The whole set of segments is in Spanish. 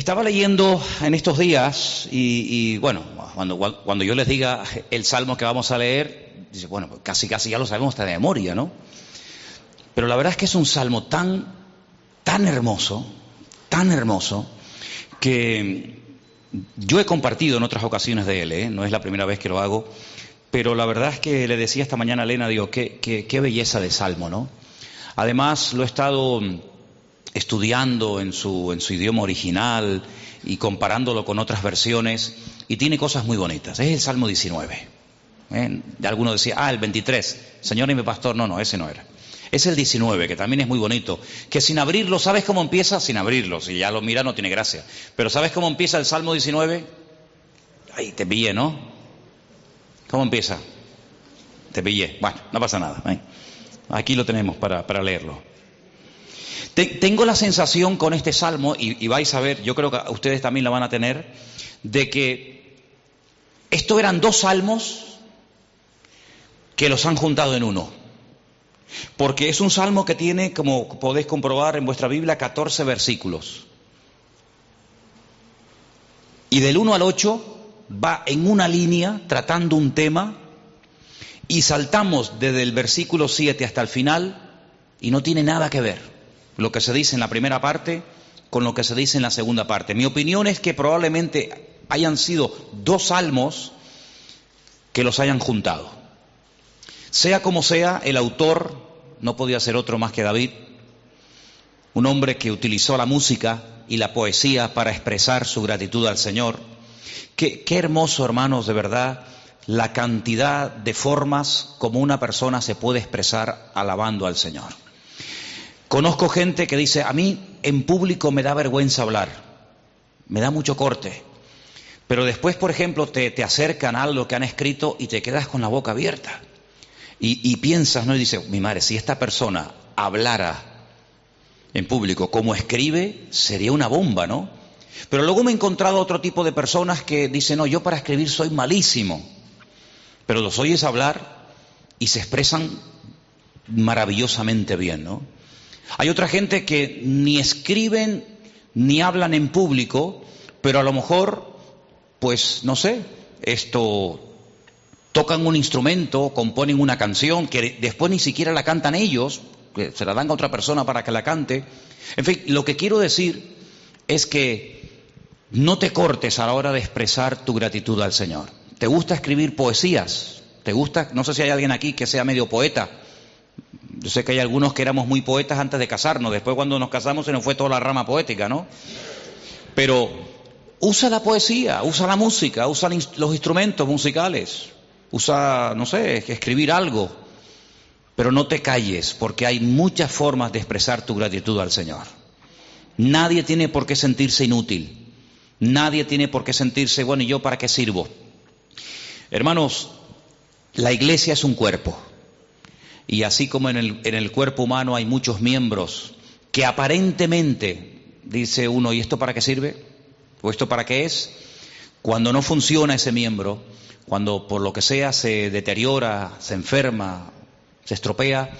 Estaba leyendo en estos días y, bueno, cuando, cuando, yo les diga el salmo que vamos a leer, dice, bueno, pues casi casi ya lo sabemos hasta de memoria, ¿no? Pero la verdad es que es un salmo tan, tan hermoso, tan hermoso, que yo he compartido en otras ocasiones de él, ¿eh? no es la primera vez que lo hago, pero la verdad es que le decía esta mañana a Elena, digo, qué, qué, qué belleza de salmo, ¿no? Además, lo he estado estudiando en su, en su idioma original y comparándolo con otras versiones, y tiene cosas muy bonitas. Es el Salmo 19. ¿eh? Alguno decía, ah, el 23, Señor y mi pastor, no, no, ese no era. Es el 19, que también es muy bonito, que sin abrirlo, ¿sabes cómo empieza? Sin abrirlo, si ya lo mira no tiene gracia. Pero ¿sabes cómo empieza el Salmo 19? Ahí te pillé, ¿no? ¿Cómo empieza? Te pillé. Bueno, no pasa nada. Aquí lo tenemos para leerlo. Tengo la sensación con este salmo, y, vais a ver, yo creo que ustedes también la van a tener, de que esto eran dos salmos que los han juntado en uno. Porque es un salmo que tiene, como podéis comprobar en vuestra Biblia, 14 versículos. Y del 1 al 8 va en una línea tratando un tema y saltamos desde el versículo 7 hasta el final y no tiene nada que ver lo que se dice en la primera parte con lo que se dice en la segunda parte. Mi opinión es que probablemente hayan sido dos salmos que los hayan juntado. Sea como sea, el autor no podía ser otro más que David, un hombre que utilizó la música y la poesía para expresar su gratitud al Señor. Qué, hermoso, hermanos, de verdad, la cantidad de formas como una persona se puede expresar alabando al Señor. Conozco gente que dice, a mí en público me da vergüenza hablar, me da mucho corte, pero después, por ejemplo, te, acercan a algo que han escrito y te quedas con la boca abierta. Y, piensas, ¿no? Y dices, mi madre, si esta persona hablara en público como escribe, sería una bomba, ¿no? Pero luego me he encontrado otro tipo de personas que dicen, no, yo para escribir soy malísimo, pero los oyes hablar y se expresan maravillosamente bien, ¿no? Hay otra gente que ni escriben ni hablan en público, pero a lo mejor, pues no sé, esto tocan un instrumento, componen una canción que después ni siquiera la cantan ellos, que se la dan a otra persona para que la cante. En fin, lo que quiero decir es que no te cortes a la hora de expresar tu gratitud al Señor. ¿Te gusta escribir poesías? ¿Te gusta? No sé si hay alguien aquí que sea medio poeta. Yo sé que hay algunos que éramos muy poetas antes de casarnos, después cuando nos casamos se nos fue toda la rama poética, ¿no? Pero usa la poesía, usa la música, usa los instrumentos musicales, usa, no sé, escribir algo, pero no te calles, porque hay muchas formas de expresar tu gratitud al Señor. Nadie tiene por qué sentirse inútil, nadie tiene por qué sentirse, bueno, ¿y yo para qué sirvo? Hermanos, la iglesia es un cuerpo. Y así como en el, en el cuerpo humano hay muchos miembros que aparentemente dice uno, ¿y esto para qué sirve? ¿O esto para qué es? Cuando no funciona ese miembro, cuando por lo que sea se deteriora, se enferma, se estropea,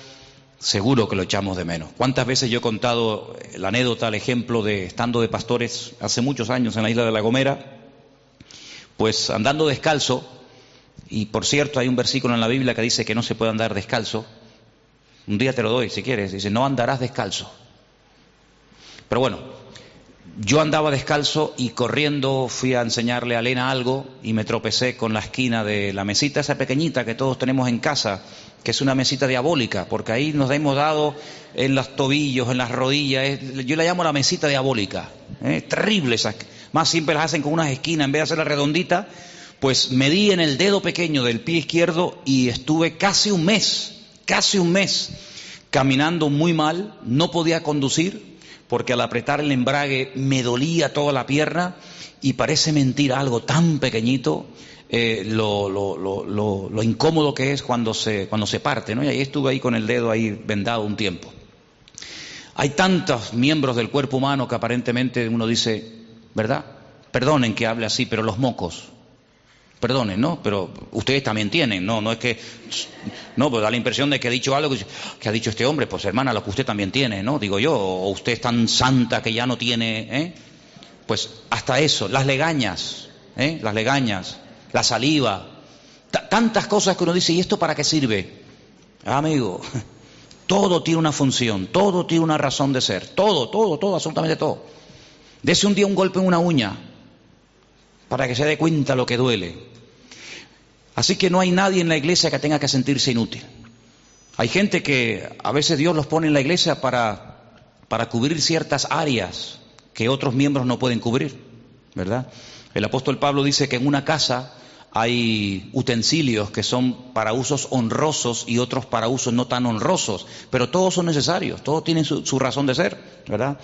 seguro que lo echamos de menos. ¿Cuántas veces yo he contado la anécdota, el ejemplo de estando de pastores hace muchos años en la isla de La Gomera? Pues andando descalzo, y por cierto hay un versículo en la Biblia que dice que no se puede andar descalzo, un día te lo doy si quieres. Dice, no andarás descalzo. Pero bueno, yo andaba descalzo y corriendo fui a enseñarle a Elena algo y me tropecé con la esquina de la mesita esa pequeñita que todos tenemos en casa, que es una mesita diabólica, porque ahí nos hemos dado en los tobillos, en las rodillas. yo la llamo la mesita diabólica. ¿eh? Terrible esa. Más siempre las hacen con unas esquinas en vez de hacerla redondita. Pues me di en el dedo pequeño del pie izquierdo y estuve casi un mes casi un mes caminando muy mal, no podía conducir porque al apretar el embrague me dolía toda la pierna y parece mentir algo tan pequeñito eh, lo, lo, incómodo que es cuando se, cuando se parte, ¿no? Y ahí estuve ahí con el dedo ahí vendado un tiempo. Hay tantos miembros del cuerpo humano que aparentemente uno dice, ¿verdad? Perdonen que hable así, pero los mocos, Perdonen, ¿no? Pero ustedes también tienen, ¿no? No es que. No, pues da la impresión de que ha dicho algo que, ha dicho este hombre. Pues hermana, lo que usted también tiene, ¿no? Digo yo. O usted es tan santa que ya no tiene, ¿eh? pues hasta eso, las legañas, ¿eh? las legañas, la saliva, tantas cosas que uno dice, ¿y esto para qué sirve? Amigo, todo tiene una función, todo tiene una razón de ser, todo, todo, todo, absolutamente todo. Dese un día un golpe en una uña para que se dé cuenta lo que duele. Así que no hay nadie en la iglesia que tenga que sentirse inútil. Hay gente que a veces Dios los pone en la iglesia para, para cubrir ciertas áreas que otros miembros no pueden cubrir, ¿verdad? El apóstol Pablo dice que en una casa hay utensilios que son para usos honrosos y otros para usos no tan honrosos, pero todos son necesarios, todos tienen su, razón de ser, ¿verdad?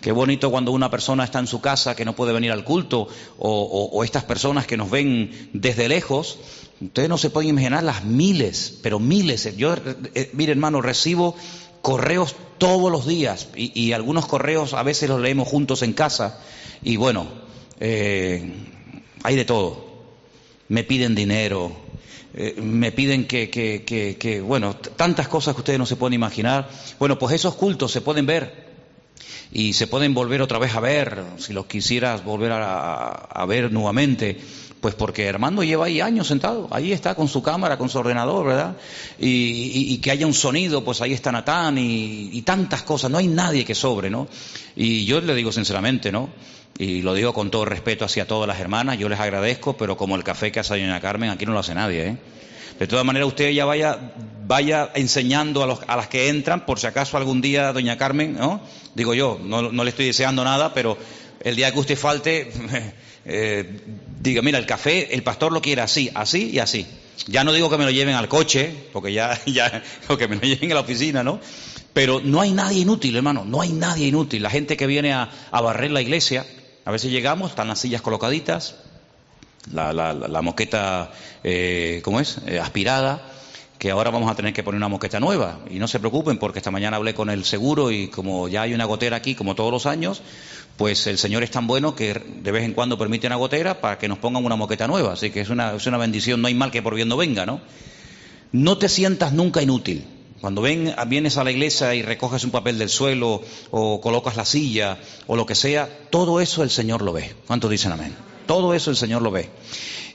Qué bonito cuando una persona está en su casa que no puede venir al culto o, estas personas que nos ven desde lejos. Ustedes no se pueden imaginar las miles, pero miles. Yo, eh, mire hermano, recibo correos todos los días y, algunos correos a veces los leemos juntos en casa y bueno, eh, hay de todo me piden dinero, eh, me piden que, que, bueno, tantas cosas que ustedes no se pueden imaginar. Bueno, pues esos cultos se pueden ver y se pueden volver otra vez a ver, si los quisieras volver a, ver nuevamente, pues porque Armando lleva ahí años sentado, ahí está con su cámara, con su ordenador, ¿verdad? Y, que haya un sonido, pues ahí está Natán y, y tantas cosas, no hay nadie que sobre, ¿no? Y yo le digo sinceramente, ¿no? y lo digo con todo respeto hacia todas las hermanas, yo les agradezco, pero como el café que hace doña Carmen, aquí no lo hace nadie. ¿eh? De todas maneras, usted ya vaya, vaya enseñando a, los, a las que entran, por si acaso algún día doña Carmen, ¿no? Digo yo, no, le estoy deseando nada, pero el día que usted falte, eh, diga, mira, el café, el pastor lo quiere así, así y así. Ya no digo que me lo lleven al coche, porque ya, ya, o que me lo lleven a la oficina, ¿no? Pero no hay nadie inútil, hermano, no hay nadie inútil. La gente que viene a barrer la iglesia, a veces llegamos, están las sillas colocaditas, la, la, moqueta, eh, ¿cómo es? Eh, aspirada, que ahora vamos a tener que poner una moqueta nueva. Y no se preocupen porque esta mañana hablé con el seguro y como ya hay una gotera aquí, como todos los años, pues el Señor es tan bueno que de vez en cuando permite una gotera para que nos pongan una moqueta nueva. Así que es una, es una bendición, no hay mal que por bien no venga, ¿no? No te sientas nunca inútil. Cuando ven, vienes a la iglesia y recoges un papel del suelo o colocas la silla o lo que sea, todo eso el Señor lo ve. ¿Cuántos dicen amén? Todo eso el Señor lo ve.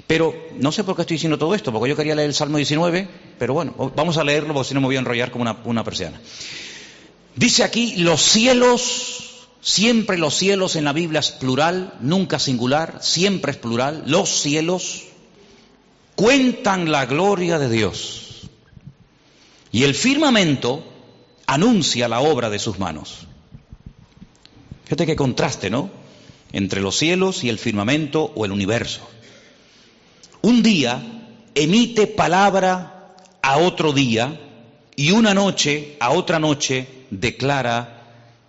Pero no sé por qué estoy diciendo todo esto, porque yo quería leer el Salmo 19, pero bueno, vamos a leerlo porque si no me voy a enrollar como una, una persiana. Dice aquí, los cielos, siempre los cielos en la Biblia es plural, nunca singular, siempre es plural, los cielos cuentan la gloria de Dios y el firmamento anuncia la obra de sus manos. Fíjate qué contraste, ¿no? Entre los cielos y el firmamento o el universo. Un día emite palabra a otro día y una noche a otra noche declara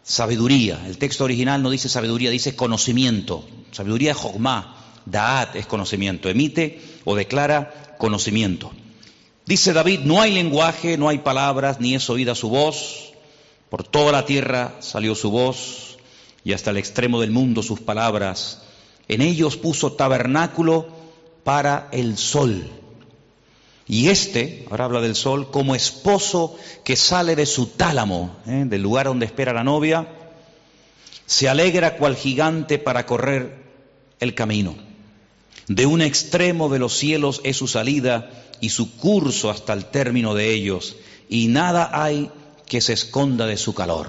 sabiduría. El texto original no dice sabiduría, dice conocimiento. Sabiduría es jogma, daat es conocimiento. Emite o declara conocimiento. Dice David, no hay lenguaje, no hay palabras, ni es oída su voz. Por toda la tierra salió su voz y hasta el extremo del mundo sus palabras. En ellos puso tabernáculo para el sol. Y este, ahora habla del sol, como esposo que sale de su tálamo, ¿eh? del lugar donde espera la novia, se alegra cual gigante para correr el camino. De un extremo de los cielos es su salida y su curso hasta el término de ellos, y nada hay que se esconda de su calor.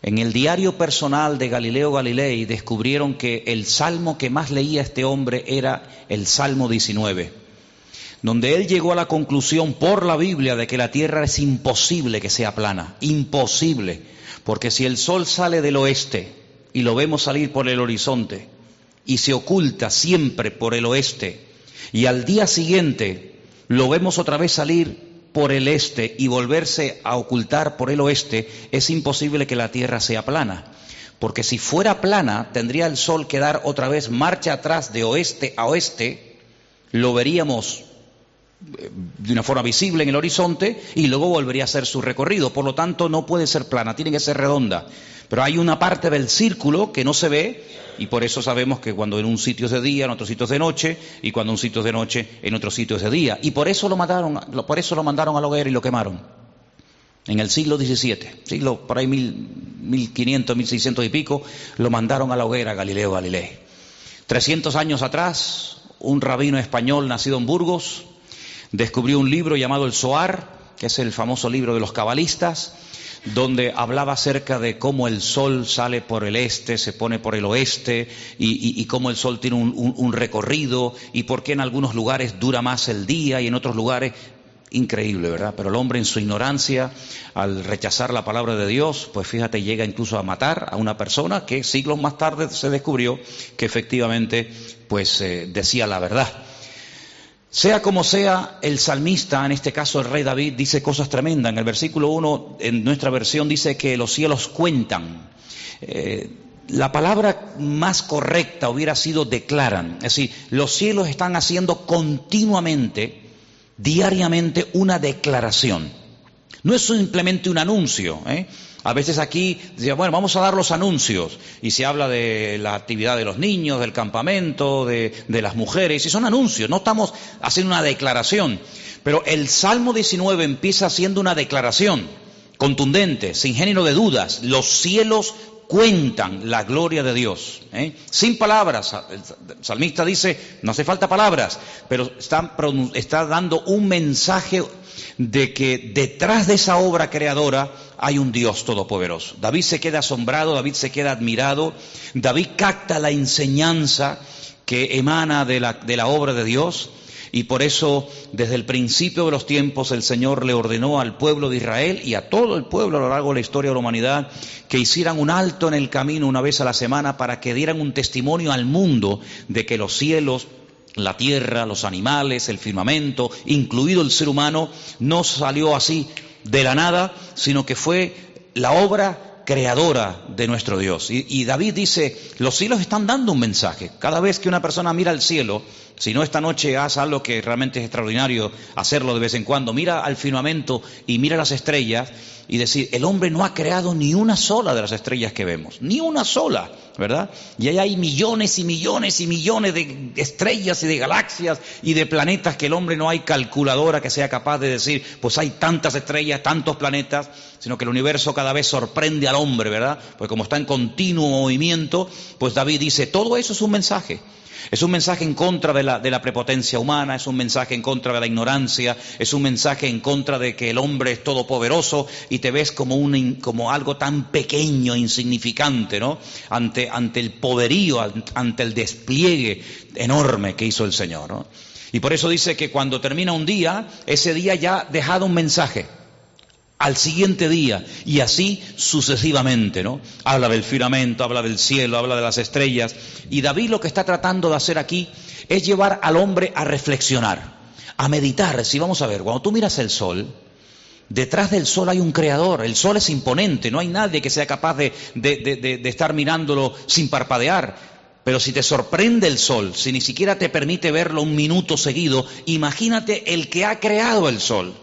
En el diario personal de Galileo Galilei descubrieron que el salmo que más leía este hombre era el Salmo 19, donde él llegó a la conclusión por la Biblia de que la tierra es imposible que sea plana, imposible, porque si el sol sale del oeste y lo vemos salir por el horizonte y se oculta siempre por el oeste, y al día siguiente lo vemos otra vez salir por el este y volverse a ocultar por el oeste, es imposible que la Tierra sea plana. Porque si fuera plana, tendría el Sol que dar otra vez marcha atrás de oeste a oeste, lo veríamos de una forma visible en el horizonte y luego volvería a ser su recorrido. Por lo tanto, no puede ser plana, tiene que ser redonda. Pero hay una parte del círculo que no se ve y por eso sabemos que cuando en un sitio es de día, en otro sitio es de noche, y cuando un sitio es de noche, en otro sitio es de día. Y por eso lo mataron, por eso lo mandaron a la hoguera y lo quemaron. En el siglo XVII, siglo por ahí mil, 1500, 1600 y pico, lo mandaron a la hoguera Galileo Galilei. 300 años atrás, un rabino español nacido en Burgos descubrió un libro llamado el Soar, que es el famoso libro de los cabalistas, donde hablaba acerca de cómo el sol sale por el este, se pone por el oeste, y, cómo el sol tiene un, recorrido, y por qué en algunos lugares dura más el día y en otros lugares. Increíble, ¿verdad? Pero el hombre en su ignorancia, al rechazar la palabra de Dios, pues fíjate, llega incluso a matar a una persona que siglos más tarde se descubrió que efectivamente, pues eh, decía la verdad. Sea como sea, el salmista, en este caso el rey David, dice cosas tremendas. En el versículo 1, en nuestra versión, dice que los cielos cuentan. Eh, la palabra más correcta hubiera sido declaran. Es decir, los cielos están haciendo continuamente, diariamente, una declaración. No es simplemente un anuncio. ¿eh? A veces aquí, bueno, vamos a dar los anuncios y se habla de la actividad de los niños, del campamento, de, las mujeres, y son anuncios, no estamos haciendo una declaración. Pero el Salmo 19 empieza haciendo una declaración contundente, sin género de dudas. Los cielos cuentan la gloria de Dios. ¿eh? Sin palabras. El salmista dice, no hace falta palabras, pero está, dando un mensaje de que detrás de esa obra creadora hay un Dios todopoderoso. David se queda asombrado, David se queda admirado, David capta la enseñanza que emana de la, de la obra de Dios y por eso desde el principio de los tiempos el Señor le ordenó al pueblo de Israel y a todo el pueblo a lo largo de la historia de la humanidad que hicieran un alto en el camino una vez a la semana para que dieran un testimonio al mundo de que los cielos la tierra, los animales, el firmamento, incluido el ser humano, no salió así de la nada, sino que fue la obra creadora de nuestro Dios. Y, David dice, los cielos están dando un mensaje. Cada vez que una persona mira al cielo, si no esta noche haz algo que realmente es extraordinario hacerlo de vez en cuando, mira al firmamento y mira las estrellas y decir, el hombre no ha creado ni una sola de las estrellas que vemos, ni una sola, ¿verdad? Y ahí hay millones y millones y millones de estrellas y de galaxias y de planetas que el hombre no hay calculadora que sea capaz de decir, pues hay tantas estrellas, tantos planetas, sino que el universo cada vez sorprende al hombre, ¿verdad? Porque como está en continuo movimiento, pues David dice, todo eso es un mensaje. Es un mensaje en contra de la, prepotencia humana, es un mensaje en contra de la ignorancia, es un mensaje en contra de que el hombre es todopoderoso y te ves como, un, como algo tan pequeño, insignificante, ¿no? Ante, el poderío, ante el despliegue enorme que hizo el Señor. Y por eso dice que cuando termina un día, ese día ya ha dejado un mensaje al siguiente día y así sucesivamente, ¿no? Habla del firmamento, habla del cielo, habla de las estrellas y David lo que está tratando de hacer aquí es llevar al hombre a reflexionar, a meditar. Si vamos a ver, cuando tú miras el sol, detrás del sol hay un creador, el sol es imponente, no hay nadie que sea capaz de, de estar mirándolo sin parpadear. Pero si te sorprende el sol, si ni siquiera te permite verlo un minuto seguido, imagínate el que ha creado el sol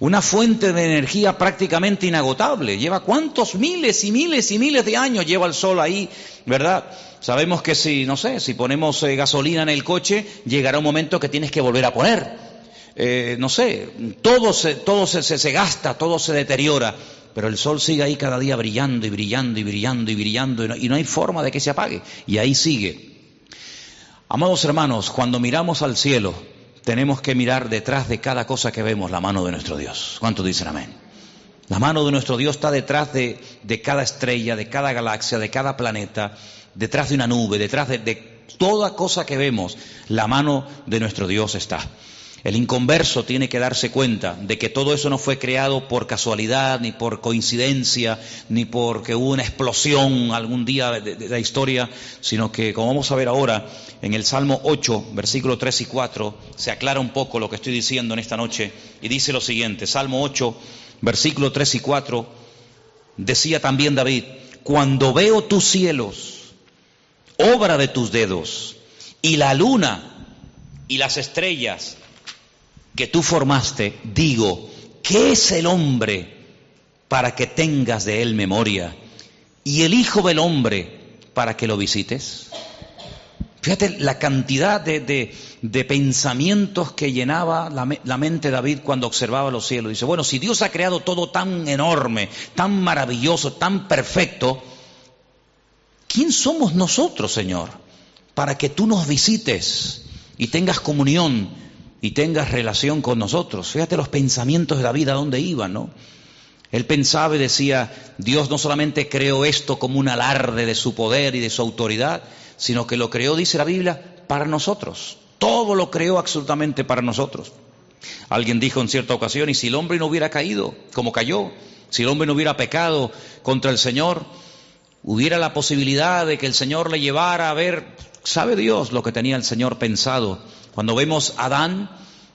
una fuente de energía prácticamente inagotable. Lleva cuántos miles y miles y miles de años lleva el sol ahí, ¿verdad? Sabemos que si, no sé, si ponemos eh, gasolina en el coche, llegará un momento que tienes que volver a poner. Eh, no sé, todo, se, todo se, se gasta, todo se deteriora, pero el sol sigue ahí cada día brillando y brillando y brillando y brillando y no, y no hay forma de que se apague. Y ahí sigue. Amados hermanos, cuando miramos al cielo, tenemos que mirar detrás de cada cosa que vemos la mano de nuestro Dios. ¿Cuántos dicen amén? La mano de nuestro Dios está detrás de, cada estrella, de cada galaxia, de cada planeta, detrás de una nube, detrás de toda cosa que vemos. La mano de nuestro Dios está. El inconverso tiene que darse cuenta de que todo eso no fue creado por casualidad, ni por coincidencia, ni porque hubo una explosión algún día de, la historia, sino que, como vamos a ver ahora, en el Salmo 8, versículos 3 y 4, se aclara un poco lo que estoy diciendo en esta noche y dice lo siguiente, Salmo 8, versículos 3 y 4, decía también David, cuando veo tus cielos, obra de tus dedos, y la luna y las estrellas, que tú formaste, digo, ¿qué es el hombre para que tengas de él memoria? Y el Hijo del Hombre para que lo visites. Fíjate la cantidad de, de pensamientos que llenaba la, la, mente David cuando observaba los cielos. Dice, bueno, si Dios ha creado todo tan enorme, tan maravilloso, tan perfecto, ¿quién somos nosotros, Señor, para que tú nos visites y tengas comunión y tengas relación con nosotros? Fíjate los pensamientos de David a dónde iban, ¿no? Él pensaba y decía, Dios no solamente creó esto como un alarde de su poder y de su autoridad, sino que lo creó, dice la Biblia, para nosotros. Todo lo creó absolutamente para nosotros. Alguien dijo en cierta ocasión, y si el hombre no hubiera caído como cayó, si el hombre no hubiera pecado contra el Señor, hubiera la posibilidad de que el Señor le llevara a ver, sabe Dios lo que tenía el Señor pensado. Cuando vemos a Adán,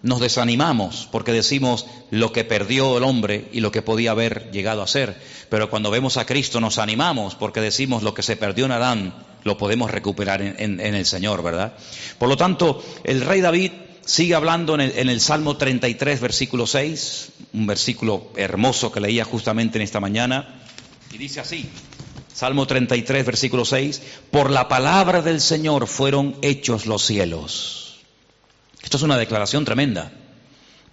nos desanimamos porque decimos lo que perdió el hombre y lo que podía haber llegado a ser. Pero cuando vemos a Cristo nos animamos porque decimos lo que se perdió en Adán lo podemos recuperar en, el Señor, ¿verdad? Por lo tanto, el rey David sigue hablando en el, en el, Salmo 33, versículo 6, un versículo hermoso que leía justamente en esta mañana, y dice así, Salmo 33, versículo 6, por la palabra del Señor fueron hechos los cielos esto es una declaración tremenda.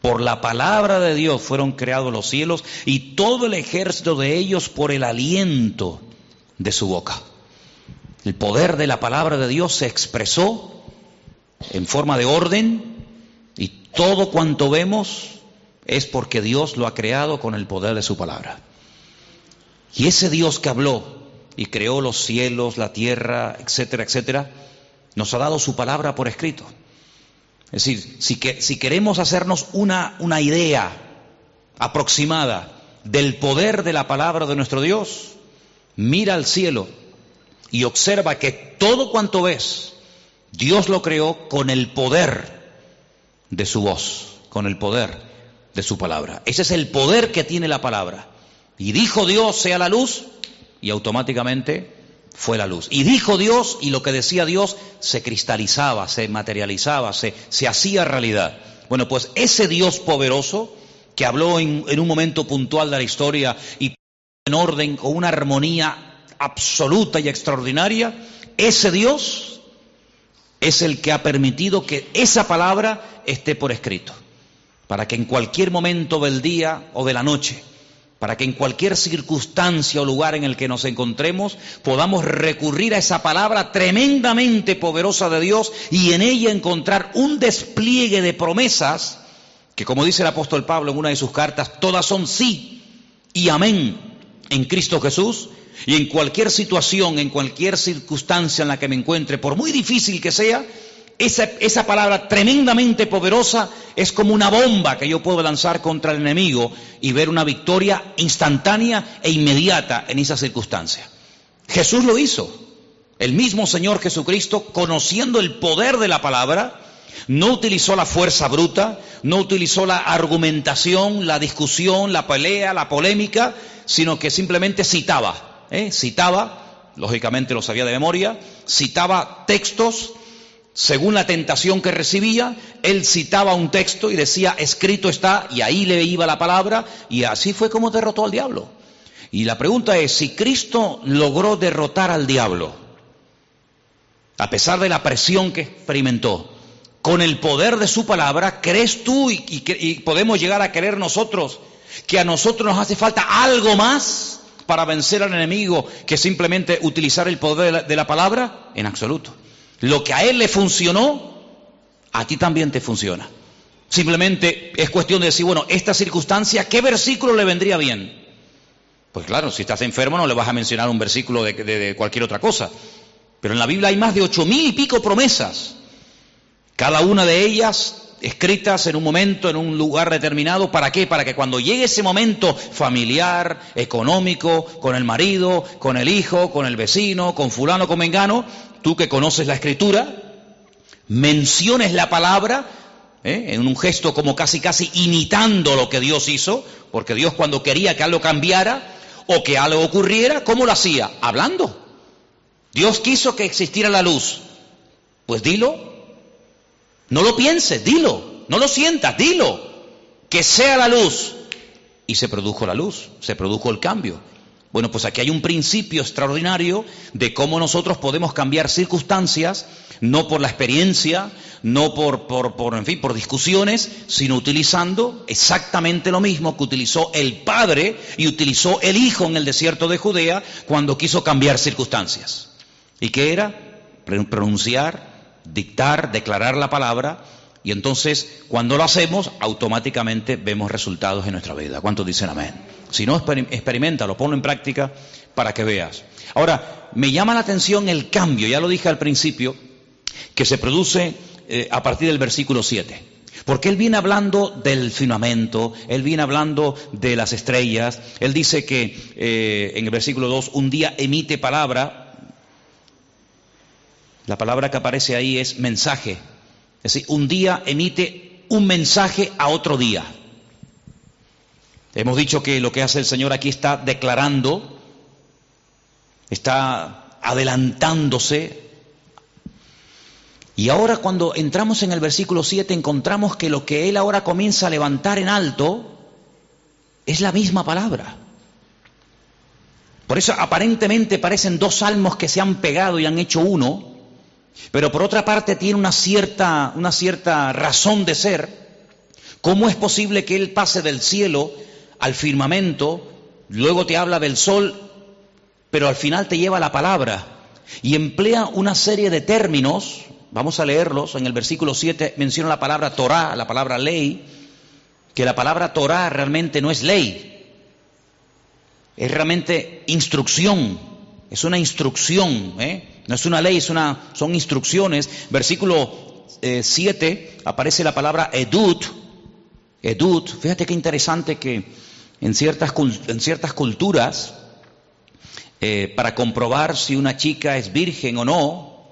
Por la palabra de Dios fueron creados los cielos y todo el ejército de ellos por el aliento de su boca. El poder de la palabra de Dios se expresó en forma de orden y todo cuanto vemos es porque Dios lo ha creado con el poder de su palabra. Y ese Dios que habló y creó los cielos, la tierra, etcétera, etcétera, nos ha dado su palabra por escrito. Es decir, si, que, si queremos hacernos una idea aproximada del poder de la palabra de nuestro Dios, mira al cielo y observa que todo cuanto ves, Dios lo creó con el poder de su voz, con el poder de su palabra. Ese es el poder que tiene la palabra. Y dijo Dios, sea la luz, y automáticamente fue la luz. Y dijo Dios, y lo que decía Dios se cristalizaba, se materializaba, se, se hacía realidad. Bueno, pues ese Dios poderoso, que habló en, en un momento puntual de la historia y en orden, con una armonía absoluta y extraordinaria, ese Dios es el que ha permitido que esa palabra esté por escrito, para que en cualquier momento del día o de la noche, para que en cualquier circunstancia o lugar en el que nos encontremos podamos recurrir a esa palabra tremendamente poderosa de Dios y en ella encontrar un despliegue de promesas que, como dice el apóstol Pablo en una de sus cartas, todas son sí y amén en Cristo Jesús. Y en cualquier situación, en cualquier circunstancia en la que me encuentre, por muy difícil que sea, esa, esa, palabra tremendamente poderosa es como una bomba que yo puedo lanzar contra el enemigo y ver una victoria instantánea e inmediata en esa circunstancia. Jesús lo hizo. El mismo Señor Jesucristo, conociendo el poder de la palabra, no utilizó la fuerza bruta, no utilizó la argumentación, la discusión, la pelea, la polémica, sino que simplemente citaba, ¿eh? citaba, lógicamente lo sabía de memoria, citaba textos, según la tentación que recibía, él citaba un texto y decía, escrito está, y ahí le iba la palabra, y así fue como derrotó al diablo. Y la pregunta es, si Cristo logró derrotar al diablo, a pesar de la presión que experimentó, con el poder de su palabra, ¿crees tú y, podemos llegar a creer nosotros que a nosotros nos hace falta algo más para vencer al enemigo que simplemente utilizar el poder de la palabra? En absoluto. Lo que a él le funcionó, a ti también te funciona. Simplemente es cuestión de decir, bueno, esta circunstancia, ¿qué versículo le vendría bien? Pues claro, si estás enfermo no le vas a mencionar un versículo de, cualquier otra cosa. Pero en la Biblia hay más de ocho mil y pico promesas. Cada una de ellas escritas en un momento, en un lugar determinado. ¿Para qué? Para que cuando llegue ese momento familiar, económico, con el marido, con el hijo, con el vecino, con fulano, con mengano, tú que conoces la escritura, menciones la palabra ¿eh? en un gesto como casi casi imitando lo que Dios hizo, porque Dios cuando quería que algo cambiara o que algo ocurriera, ¿cómo lo hacía? Hablando. Dios quiso que existiera la luz. Pues dilo. No lo pienses, dilo. No lo sientas, dilo. Que sea la luz. Y se produjo la luz, se produjo el cambio. Bueno, pues aquí hay un principio extraordinario de cómo nosotros podemos cambiar circunstancias, no por la experiencia, no por, por, por, en fin, por discusiones, sino utilizando exactamente lo mismo que utilizó el Padre y utilizó el Hijo en el desierto de Judea cuando quiso cambiar circunstancias. ¿Y qué era? Pronunciar, dictar, declarar la palabra y entonces, cuando lo hacemos, automáticamente vemos resultados en nuestra vida. ¿Cuántos dicen amén? Si no, lo ponlo en práctica para que veas. Ahora, me llama la atención el cambio, ya lo dije al principio, que se produce eh, a partir del versículo 7. Porque él viene hablando del firmamento, él viene hablando de las estrellas, él dice que eh, en el versículo 2, un día emite palabra, la palabra que aparece ahí es mensaje, es decir, un día emite un mensaje a otro día. Hemos dicho que lo que hace el Señor aquí está declarando, está adelantándose. Y ahora cuando entramos en el versículo 7 encontramos que lo que Él ahora comienza a levantar en alto es la misma palabra. Por eso aparentemente parecen dos salmos que se han pegado y han hecho uno, pero por otra parte tiene una cierta, una cierta razón de ser. ¿Cómo es posible que Él pase del cielo al firmamento, luego te habla del sol, pero al final te lleva la palabra y emplea una serie de términos, vamos a leerlos, en el versículo 7 menciona la palabra Torah, la palabra ley, que la palabra Torah realmente no es ley, es realmente instrucción, es una instrucción, ¿eh? No es una ley, es una, son instrucciones. Versículo 7 eh, aparece la palabra edut. Edut, fíjate qué interesante que en ciertas, en ciertas culturas, eh, para comprobar si una chica es virgen o no,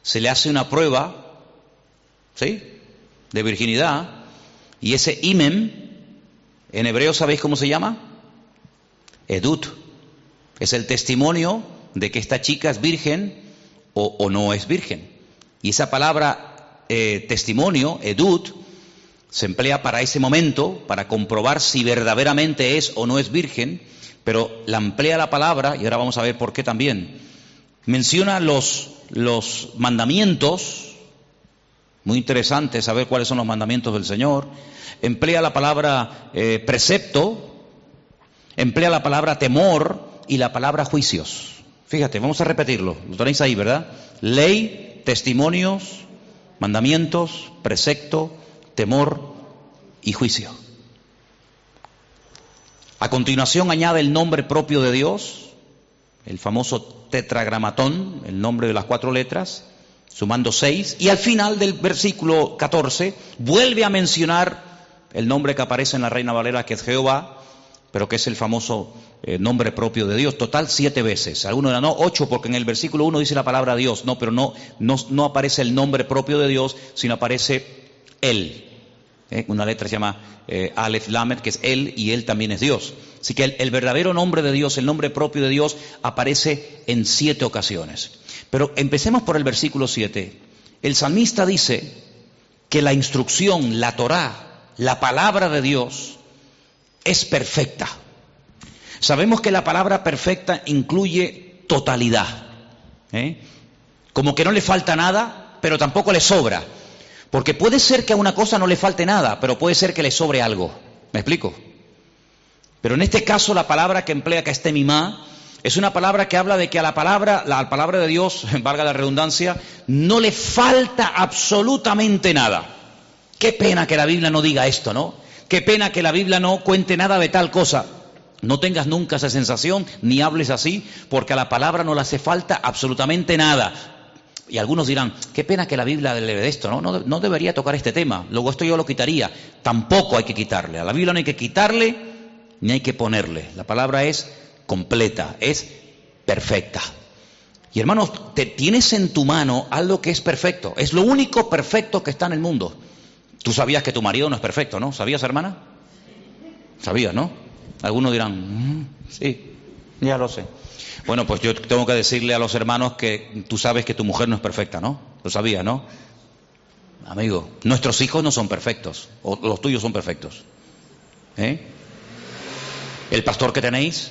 se le hace una prueba, ¿sí? De virginidad. Y ese imem, en hebreo, ¿sabéis cómo se llama? Edut. Es el testimonio de que esta chica es virgen o, no es virgen. Y esa palabra eh, testimonio, edut, se emplea para ese momento, para comprobar si verdaderamente es o no es virgen, pero la emplea la palabra, y ahora vamos a ver por qué también. Menciona los, mandamientos, muy interesante saber cuáles son los mandamientos del Señor, emplea la palabra eh, precepto, emplea la palabra temor y la palabra juicios. Fíjate, vamos a repetirlo. Lo tenéis ahí, ¿verdad? Ley, testimonios, mandamientos, precepto, temor y juicio. A continuación añade el nombre propio de Dios, el famoso tetragramatón, el nombre de las cuatro letras, sumando seis, y al final del versículo 14 vuelve a mencionar el nombre que aparece en la Reina Valera, que es Jehová, pero que es el famoso eh, nombre propio de Dios. Total, siete veces. Algunos dirán, no, ocho, porque en el versículo uno dice la palabra Dios. No, pero no, no, aparece el nombre propio de Dios, sino aparece Él. ¿Eh? Una letra se llama eh, Aleph Lamed, que es Él, y Él también es Dios. Así que el, el verdadero nombre de Dios, el nombre propio de Dios, aparece en siete ocasiones. Pero empecemos por el versículo siete. El salmista dice que la instrucción, la Torah, la palabra de Dios, es perfecta. Sabemos que la palabra perfecta incluye totalidad. ¿eh? Como que no le falta nada, pero tampoco le sobra. Porque puede ser que a una cosa no le falte nada, pero puede ser que le sobre algo. ¿Me explico? Pero en este caso la palabra que emplea que este mimá es una palabra que habla de que a la palabra, la palabra de Dios, valga la redundancia, no le falta absolutamente nada. Qué pena que la Biblia no diga esto, ¿no? Qué pena que la Biblia no cuente nada de tal cosa. No tengas nunca esa sensación, ni hables así, porque a la palabra no le hace falta absolutamente nada. Y algunos dirán, qué pena que la Biblia le de esto, ¿no? ¿no? No debería tocar este tema. Luego esto yo lo quitaría. Tampoco hay que quitarle. A la Biblia no hay que quitarle, ni hay que ponerle. La palabra es completa, es perfecta. Y hermanos, te tienes en tu mano algo que es perfecto. Es lo único perfecto que está en el mundo. Tú sabías que tu marido no es perfecto, ¿no? ¿Sabías, hermana? Sabías, ¿no? Algunos dirán, mm, sí, ya lo sé. Bueno, pues yo tengo que decirle a los hermanos que tú sabes que tu mujer no es perfecta, ¿no? Lo sabías, ¿no? Amigo, nuestros hijos no son perfectos, o los tuyos son perfectos. ¿Eh? El pastor que tenéis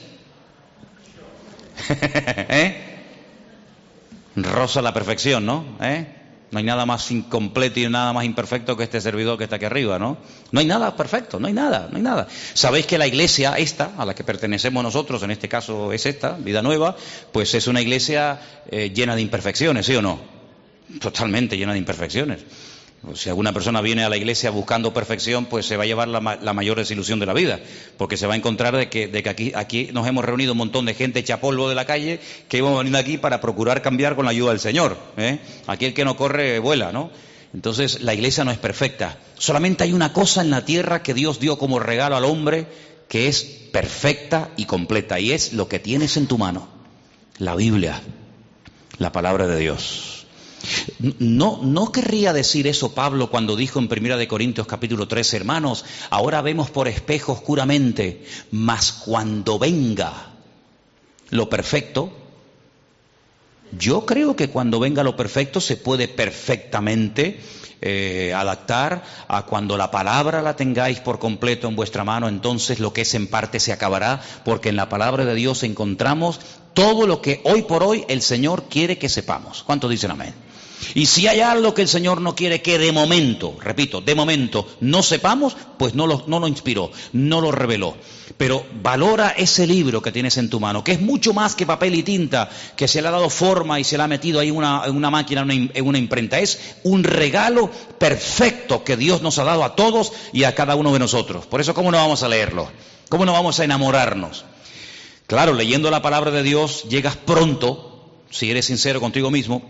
¿Eh? Rosa la perfección, ¿no? ¿Eh? No hay nada más incompleto y nada más imperfecto que este servidor que está aquí arriba, ¿no? No hay nada perfecto, no hay nada, no hay nada. Sabéis que la iglesia esta, a la que pertenecemos nosotros, en este caso es esta, Vida Nueva, pues es una iglesia eh, llena de imperfecciones, ¿sí o no? Totalmente llena de imperfecciones. Si alguna persona viene a la iglesia buscando perfección, pues se va a llevar la, mayor desilusión de la vida, porque se va a encontrar de que, aquí, aquí, nos hemos reunido un montón de gente hecha polvo de la calle que hemos venido aquí para procurar cambiar con la ayuda del Señor. ¿eh? Aquí el que no corre vuela, ¿no? Entonces la iglesia no es perfecta. Solamente hay una cosa en la tierra que Dios dio como regalo al hombre que es perfecta y completa, y es lo que tienes en tu mano, la Biblia, la palabra de Dios. No, no querría decir eso Pablo cuando dijo en Primera de Corintios capítulo 3, hermanos, ahora vemos por espejo oscuramente, mas cuando venga lo perfecto, yo creo que cuando venga lo perfecto se puede perfectamente eh, adaptar a cuando la palabra la tengáis por completo en vuestra mano, entonces lo que es en parte se acabará, porque en la palabra de Dios encontramos todo lo que hoy por hoy el Señor quiere que sepamos. ¿Cuántos dicen amén? Y si hay algo que el Señor no quiere que de momento, repito, de momento no sepamos, pues no lo, inspiró, no lo reveló. Pero valora ese libro que tienes en tu mano, que es mucho más que papel y tinta, que se le ha dado forma y se le ha metido ahí una, en una máquina, en una imprenta. Es un regalo perfecto que Dios nos ha dado a todos y a cada uno de nosotros. Por eso, ¿cómo no vamos a leerlo? ¿Cómo no vamos a enamorarnos? Claro, leyendo la palabra de Dios llegas pronto, si eres sincero contigo mismo,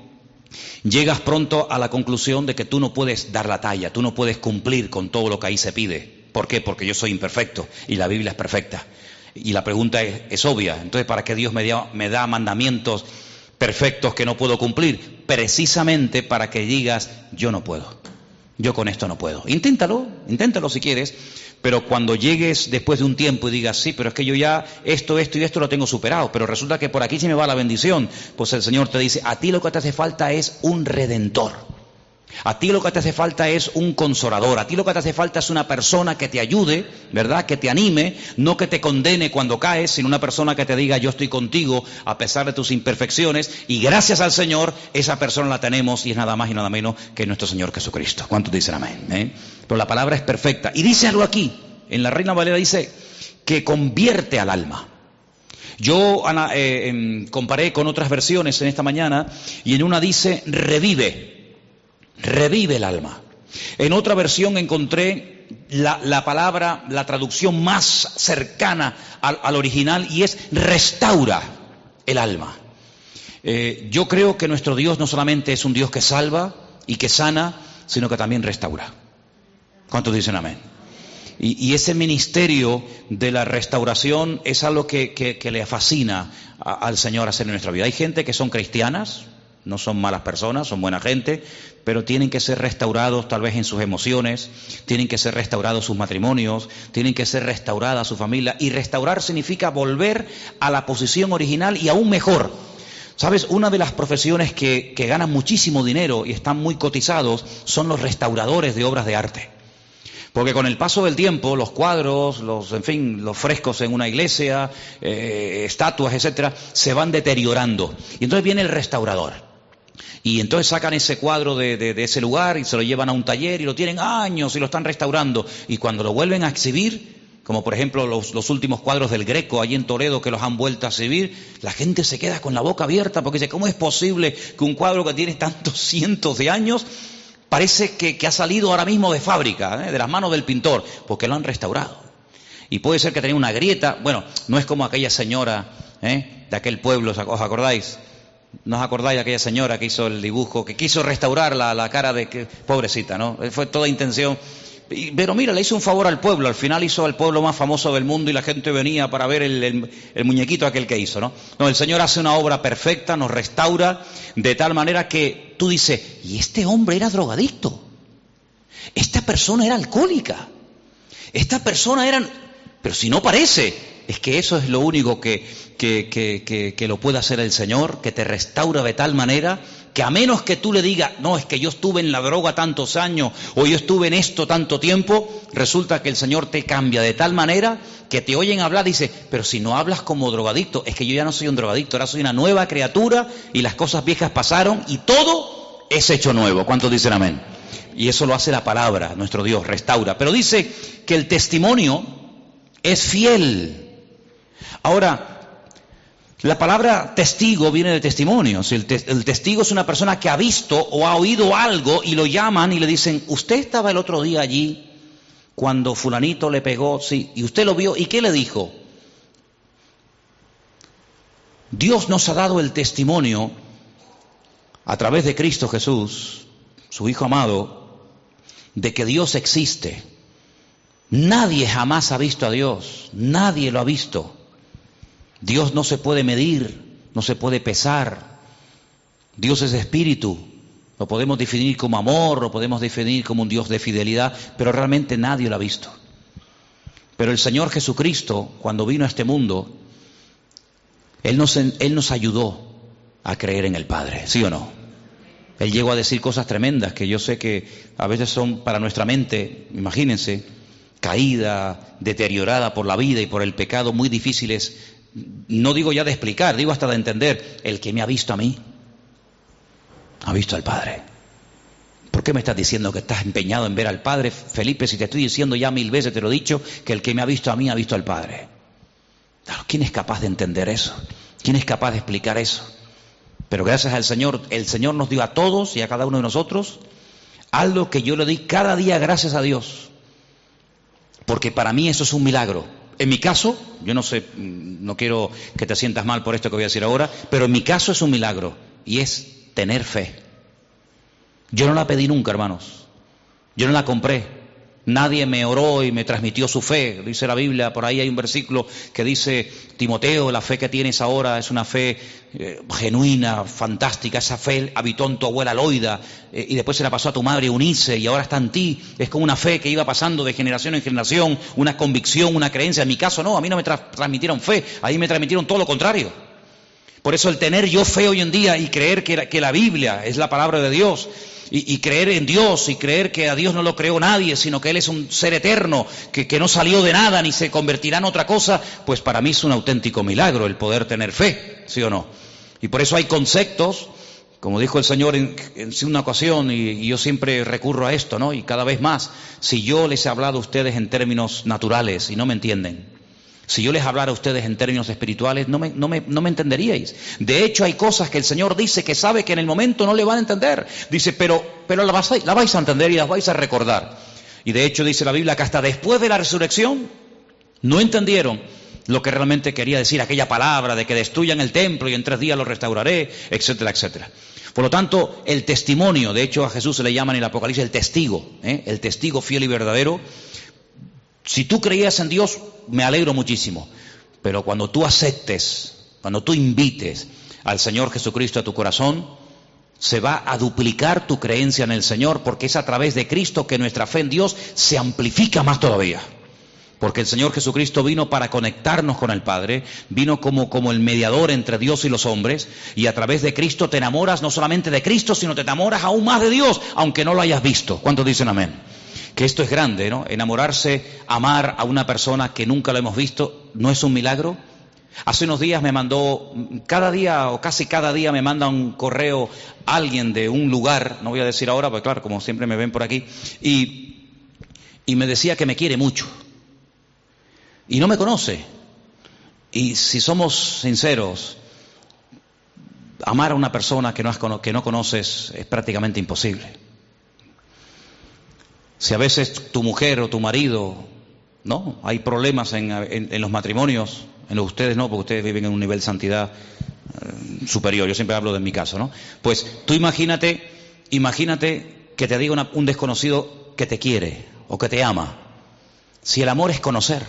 llegas pronto a la conclusión de que tú no puedes dar la talla, tú no puedes cumplir con todo lo que ahí se pide. ¿Por qué? Porque yo soy imperfecto y la Biblia es perfecta. Y la pregunta es, obvia. Entonces, ¿para qué Dios me me da mandamientos perfectos que no puedo cumplir? Precisamente para que digas, yo no puedo. Yo con esto no puedo. Inténtalo, inténtalo si quieres, pero cuando llegues después de un tiempo y digas, sí, pero es que yo ya esto, esto y esto lo tengo superado, pero resulta que por aquí se me va la bendición, pues el Señor te dice, a ti lo que te hace falta es un redentor. A ti lo que te hace falta es un consolador, a ti lo que te hace falta es una persona que te ayude, ¿verdad? Que te anime, no que te condene cuando caes, sino una persona que te diga yo estoy contigo a pesar de tus imperfecciones y gracias al Señor esa persona la tenemos y es nada más y nada menos que nuestro Señor Jesucristo. ¿Cuántos dicen amén? Eh? Pero la palabra es perfecta. Y dice algo aquí, en la Reina Valera dice que convierte al alma. Yo eh, em, comparé con otras versiones en esta mañana y en una dice revive revive el alma. En otra versión encontré la, palabra, la traducción más cercana al, original y es restaura el alma. Eh, yo creo que nuestro Dios no solamente es un Dios que salva y que sana, sino que también restaura. ¿Cuántos dicen amén? Y, ese ministerio de la restauración es algo que, le fascina al Señor hacer en nuestra vida. Hay gente que son cristianas, no son malas personas, son buena gente, pero tienen que ser restaurados tal vez en sus emociones, tienen que ser restaurados sus matrimonios, tienen que ser restaurada su familia. Y restaurar significa volver a la posición original y aún mejor. ¿Sabes? Una de las profesiones que, ganan muchísimo dinero y están muy cotizados son los restauradores de obras de arte. Porque con el paso del tiempo, los cuadros, los, en fin, los frescos en una iglesia, eh, estatuas, etcétera, se van deteriorando. Y entonces viene el restaurador. Y entonces sacan ese cuadro de, ese lugar y se lo llevan a un taller y lo tienen años y lo están restaurando. Y cuando lo vuelven a exhibir, como por ejemplo los, últimos cuadros del Greco allí en Toledo que los han vuelto a exhibir, la gente se queda con la boca abierta porque dice, ¿cómo es posible que un cuadro que tiene tantos cientos de años parece que, ha salido ahora mismo de fábrica, ¿eh? de las manos del pintor? Porque lo han restaurado. Y puede ser que tenga una grieta, bueno, no es como aquella señora ¿eh? de aquel pueblo, ¿os acordáis? ¿No os acordáis de aquella señora que hizo el dibujo, que quiso restaurar la, cara de que, pobrecita, ¿no? Fue toda intención. Pero mira, le hizo un favor al pueblo, al final hizo al pueblo más famoso del mundo y la gente venía para ver el, muñequito aquel que hizo, ¿no? No, el Señor hace una obra perfecta, nos restaura de tal manera que tú dices, y este hombre era drogadicto, esta persona era alcohólica, esta persona era... Pero si no parece, es que eso es lo único que, que, que, que, lo puede hacer el Señor, que te restaura de tal manera que a menos que tú le digas, no, es que yo estuve en la droga tantos años o yo estuve en esto tanto tiempo, resulta que el Señor te cambia de tal manera que te oyen hablar dice, pero si no hablas como drogadicto, es que yo ya no soy un drogadicto, ahora soy una nueva criatura y las cosas viejas pasaron y todo es hecho nuevo. ¿Cuántos dicen amén? Y eso lo hace la palabra, nuestro Dios, restaura. Pero dice que el testimonio es fiel. Ahora, la palabra testigo viene de testimonio. El, el, testigo es una persona que ha visto o ha oído algo y lo llaman y le dicen, usted estaba el otro día allí cuando fulanito le pegó, sí, y usted lo vio, ¿y qué le dijo? Dios nos ha dado el testimonio a través de Cristo Jesús, su Hijo amado, de que Dios existe. Nadie jamás ha visto a Dios, nadie lo ha visto. Dios no se puede medir, no se puede pesar. Dios es espíritu. Lo podemos definir como amor, lo podemos definir como un Dios de fidelidad, pero realmente nadie lo ha visto. Pero el Señor Jesucristo, cuando vino a este mundo, Él nos, Él nos ayudó a creer en el Padre, ¿sí o no? Él llegó a decir cosas tremendas que yo sé que a veces son para nuestra mente, imagínense, caída, deteriorada por la vida y por el pecado, muy difíciles no digo ya de explicar, digo hasta de entender, el que me ha visto a mí, ha visto al Padre. ¿Por qué me estás diciendo que estás empeñado en ver al Padre, Felipe, si te estoy diciendo ya mil veces, te lo he dicho, que el que me ha visto a mí ha visto al Padre? ¿Quién es capaz de entender eso? ¿Quién es capaz de explicar eso? Pero gracias al Señor, el Señor nos dio a todos y a cada uno de nosotros algo que yo le di cada día gracias a Dios. Porque para mí eso es un milagro. En mi caso, yo no sé, no quiero que te sientas mal por esto que voy a decir ahora, pero en mi caso es un milagro y es tener fe. Yo no la pedí nunca, hermanos. Yo no la compré. Nadie me oró y me transmitió su fe. Dice la Biblia, por ahí hay un versículo que dice, Timoteo, la fe que tienes ahora es una fe eh, genuina, fantástica. Esa fe habitó en tu abuela Loida eh, y después se la pasó a tu madre Unice y ahora está en ti. Es como una fe que iba pasando de generación en generación, una convicción, una creencia. En mi caso no, a mí no me transmitieron fe, a mí me transmitieron todo lo contrario. Por eso el tener yo fe hoy en día y creer que que la Biblia es la palabra de Dios y, creer en Dios y creer que a Dios no lo creó nadie, sino que Él es un ser eterno, que, que no salió de nada ni se convertirá en otra cosa, pues para mí es un auténtico milagro el poder tener fe, ¿sí o no? Y por eso hay conceptos, como dijo el Señor en, en una ocasión, y, y, yo siempre recurro a esto, ¿no? Y cada vez más, si yo les he hablado a ustedes en términos naturales y no me entienden, si yo les hablara a ustedes en términos espirituales, no me, no, me, no me, entenderíais. De hecho, hay cosas que el Señor dice que sabe que en el momento no le van a entender. Dice, pero, pero la, vais, la vais a entender y las vais a recordar. Y de hecho dice la Biblia que hasta después de la resurrección no entendieron lo que realmente quería decir aquella palabra de que destruyan el templo y en tres días lo restauraré, etcétera, etcétera. Por lo tanto, el testimonio, de hecho a Jesús se le llama en el Apocalipsis el testigo, ¿eh? el testigo fiel y verdadero, si tú creías en Dios, me alegro muchísimo. Pero cuando tú aceptes, cuando tú invites al Señor Jesucristo a tu corazón, se va a duplicar tu creencia en el Señor, porque es a través de Cristo que nuestra fe en Dios se amplifica más todavía. Porque el Señor Jesucristo vino para conectarnos con el Padre, vino como, como el mediador entre Dios y los hombres, y a través de Cristo te enamoras no solamente de Cristo, sino te enamoras aún más de Dios, aunque no lo hayas visto. ¿Cuántos dicen amén? Que esto es grande, ¿no? Enamorarse, amar a una persona que nunca lo hemos visto, ¿no es un milagro? Hace unos días me mandó, cada día o casi cada día me manda un correo alguien de un lugar, no voy a decir ahora, porque claro, como siempre me ven por aquí, y, y me decía que me quiere mucho. Y no me conoce. Y si somos sinceros, amar a una persona que no, que no conoces es prácticamente imposible. Si a veces tu mujer o tu marido, ¿no? Hay problemas en, los matrimonios, en los ustedes no, porque ustedes viven en un nivel de santidad eh, superior. Yo siempre hablo de mi caso, ¿no? Pues tú imagínate, imagínate que te diga un desconocido que te quiere o que te ama. Si el amor es conocer.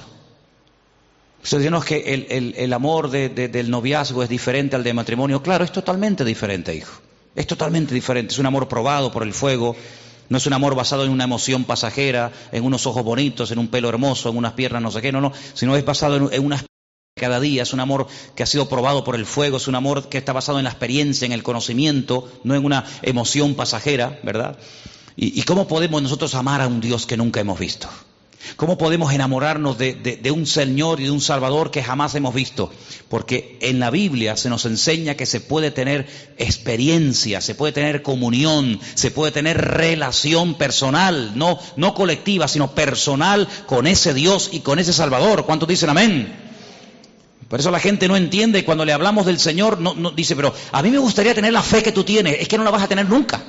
Dice, no, es que el, amor del noviazgo es diferente al de matrimonio. Claro, es totalmente diferente, hijo. Es totalmente diferente. Es un amor probado por el fuego, no es un amor basado en una emoción pasajera, en unos ojos bonitos, en un pelo hermoso, en unas piernas no sé qué, no, no, sino es basado en, una cada día, es un amor que ha sido probado por el fuego, es un amor que está basado en la experiencia, en el conocimiento, no en una emoción pasajera, ¿verdad? ¿Y, y cómo podemos nosotros amar a un Dios que nunca hemos visto? ¿Cómo podemos enamorarnos de, un Señor y de un Salvador que jamás hemos visto? Porque en la Biblia se nos enseña que se puede tener experiencia, se puede tener comunión, se puede tener relación personal, no, no colectiva, sino personal con ese Dios y con ese Salvador. ¿Cuántos dicen amén? Por eso la gente no entiende cuando le hablamos del Señor, no, no, dice, pero a mí me gustaría tener la fe que tú tienes, es que no la vas a tener nunca.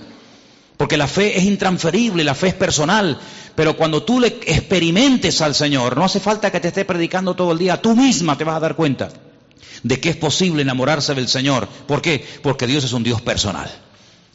Porque la fe es intransferible, la fe es personal. Pero cuando tú le experimentes al Señor, no hace falta que te esté predicando todo el día, tú misma te vas a dar cuenta de que es posible enamorarse del Señor. ¿Por qué? Porque Dios es un Dios personal.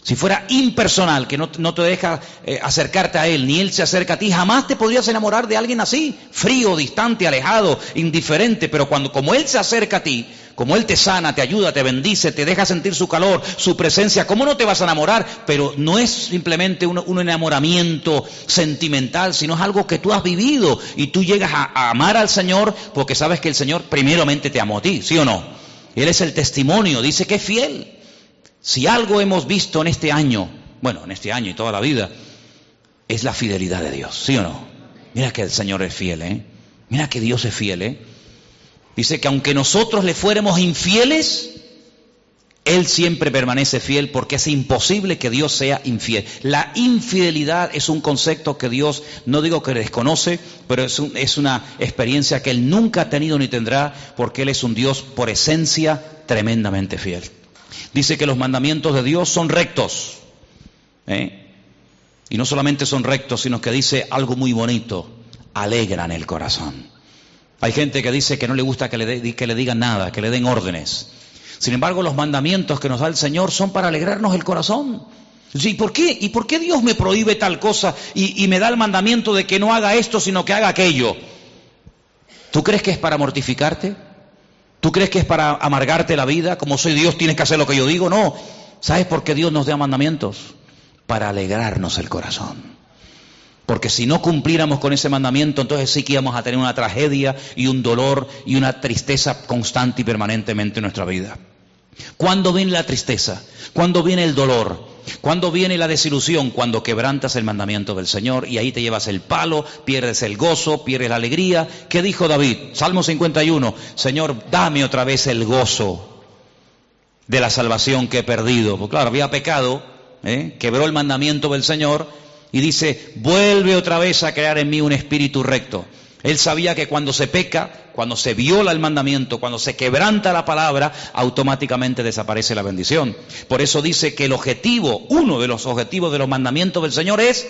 Si fuera impersonal, que no, te deja eh, acercarte a Él, ni Él se acerca a ti, jamás te podrías enamorar de alguien así, frío, distante, alejado, indiferente, pero cuando como Él se acerca a ti, como Él te sana, te ayuda, te bendice, te deja sentir su calor, su presencia, ¿cómo no te vas a enamorar? Pero no es simplemente un, enamoramiento sentimental, sino es algo que tú has vivido y tú llegas a, a amar al Señor porque sabes que el Señor primeramente te amó a ti, ¿sí o no? Él es el testimonio, dice que es fiel. Si algo hemos visto en este año, bueno, en este año y toda la vida, es la fidelidad de Dios, ¿sí o no? Mira que el Señor es fiel, ¿eh? Mira que Dios es fiel, ¿eh? Dice que aunque nosotros le fuéramos infieles, Él siempre permanece fiel porque es imposible que Dios sea infiel. La infidelidad es un concepto que Dios, no digo que desconoce, pero es, es una experiencia que Él nunca ha tenido ni tendrá porque Él es un Dios por esencia tremendamente fiel. Dice que los mandamientos de Dios son rectos. ¿eh? Y no solamente son rectos, sino que dice algo muy bonito, alegran el corazón. Hay gente que dice que no le gusta que le, que le digan nada, que le den órdenes. Sin embargo, los mandamientos que nos da el Señor son para alegrarnos el corazón. ¿Y por qué? ¿Y por qué Dios me prohíbe tal cosa y, y me da el mandamiento de que no haga esto, sino que haga aquello? ¿Tú crees que es para mortificarte? ¿Tú crees que es para amargarte la vida? Como soy Dios, tienes que hacer lo que yo digo. No. ¿Sabes por qué Dios nos da mandamientos? Para alegrarnos el corazón. Porque si no cumpliéramos con ese mandamiento, entonces sí que íbamos a tener una tragedia y un dolor y una tristeza constante y permanentemente en nuestra vida. ¿Cuándo viene la tristeza? ¿Cuándo viene el dolor? ¿Cuándo viene la desilusión? Cuando quebrantas el mandamiento del Señor y ahí te llevas el palo, pierdes el gozo, pierdes la alegría. ¿Qué dijo David? Salmo 51, Señor, dame otra vez el gozo de la salvación que he perdido. Porque claro, había pecado, ¿eh? quebró el mandamiento del Señor y dice, vuelve otra vez a crear en mí un espíritu recto. Él sabía que cuando se peca, cuando se viola el mandamiento, cuando se quebranta la palabra, automáticamente desaparece la bendición. Por eso dice que el objetivo, uno de los objetivos de los mandamientos del Señor es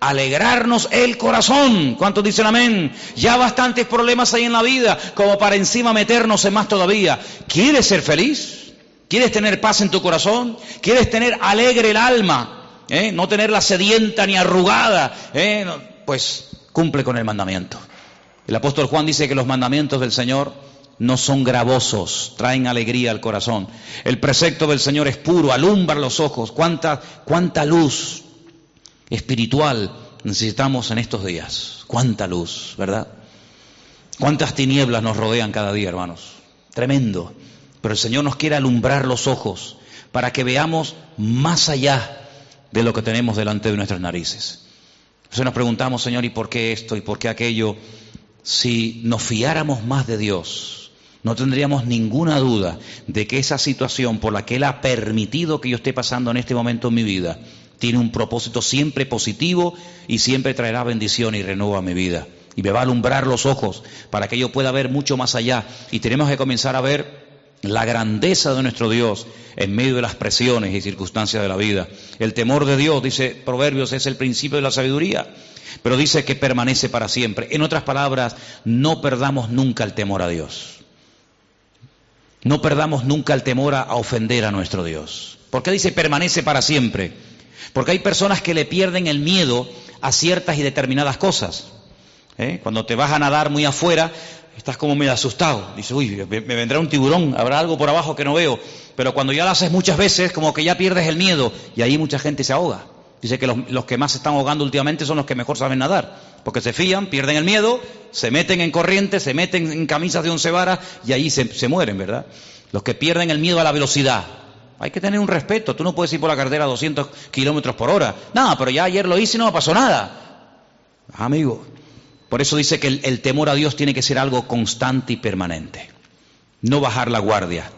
alegrarnos el corazón. ¿Cuántos dicen amén? Ya bastantes problemas hay en la vida como para encima meternos en más todavía. ¿Quieres ser feliz? ¿Quieres tener paz en tu corazón? ¿Quieres tener alegre el alma? ¿Eh? No tenerla sedienta ni arrugada. ¿Eh? Pues cumple con el mandamiento. El apóstol Juan dice que los mandamientos del Señor no son gravosos, traen alegría al corazón. El precepto del Señor es puro, alumbra los ojos. ¿Cuánta, cuánta luz espiritual necesitamos en estos días? ¿Cuánta luz, verdad? ¿Cuántas tinieblas nos rodean cada día, hermanos? Tremendo. Pero el Señor nos quiere alumbrar los ojos para que veamos más allá de lo que tenemos delante de nuestras narices. Entonces nos preguntamos, Señor, ¿y por qué esto? ¿Y por qué aquello? Si nos fiáramos más de Dios, no tendríamos ninguna duda de que esa situación por la que Él ha permitido que yo esté pasando en este momento en mi vida tiene un propósito siempre positivo y siempre traerá bendición y renuevo a mi vida. Y me va a alumbrar los ojos para que yo pueda ver mucho más allá. Y tenemos que comenzar a ver la grandeza de nuestro Dios en medio de las presiones y circunstancias de la vida. El temor de Dios, dice Proverbios, es el principio de la sabiduría pero dice que permanece para siempre. En otras palabras, no perdamos nunca el temor a Dios. No perdamos nunca el temor a, ofender a nuestro Dios. ¿Por qué dice permanece para siempre? Porque hay personas que le pierden el miedo a ciertas y determinadas cosas. ¿Eh? Cuando te vas a nadar muy afuera, estás como medio asustado. Dices, uy, me vendrá un tiburón, habrá algo por abajo que no veo. Pero cuando ya lo haces muchas veces, como que ya pierdes el miedo y ahí mucha gente se ahoga. Dice que los, que más se están ahogando últimamente son los que mejor saben nadar, porque se fían, pierden el miedo, se meten en corriente, se meten en camisas de once varas y ahí se, mueren, ¿verdad? Los que pierden el miedo a la velocidad. Hay que tener un respeto. Tú no puedes ir por la carretera a 200 kilómetros por hora. Nada, pero ya ayer lo hice y no me pasó nada. Amigo, por eso dice que el, temor a Dios tiene que ser algo constante y permanente. No bajar la guardia.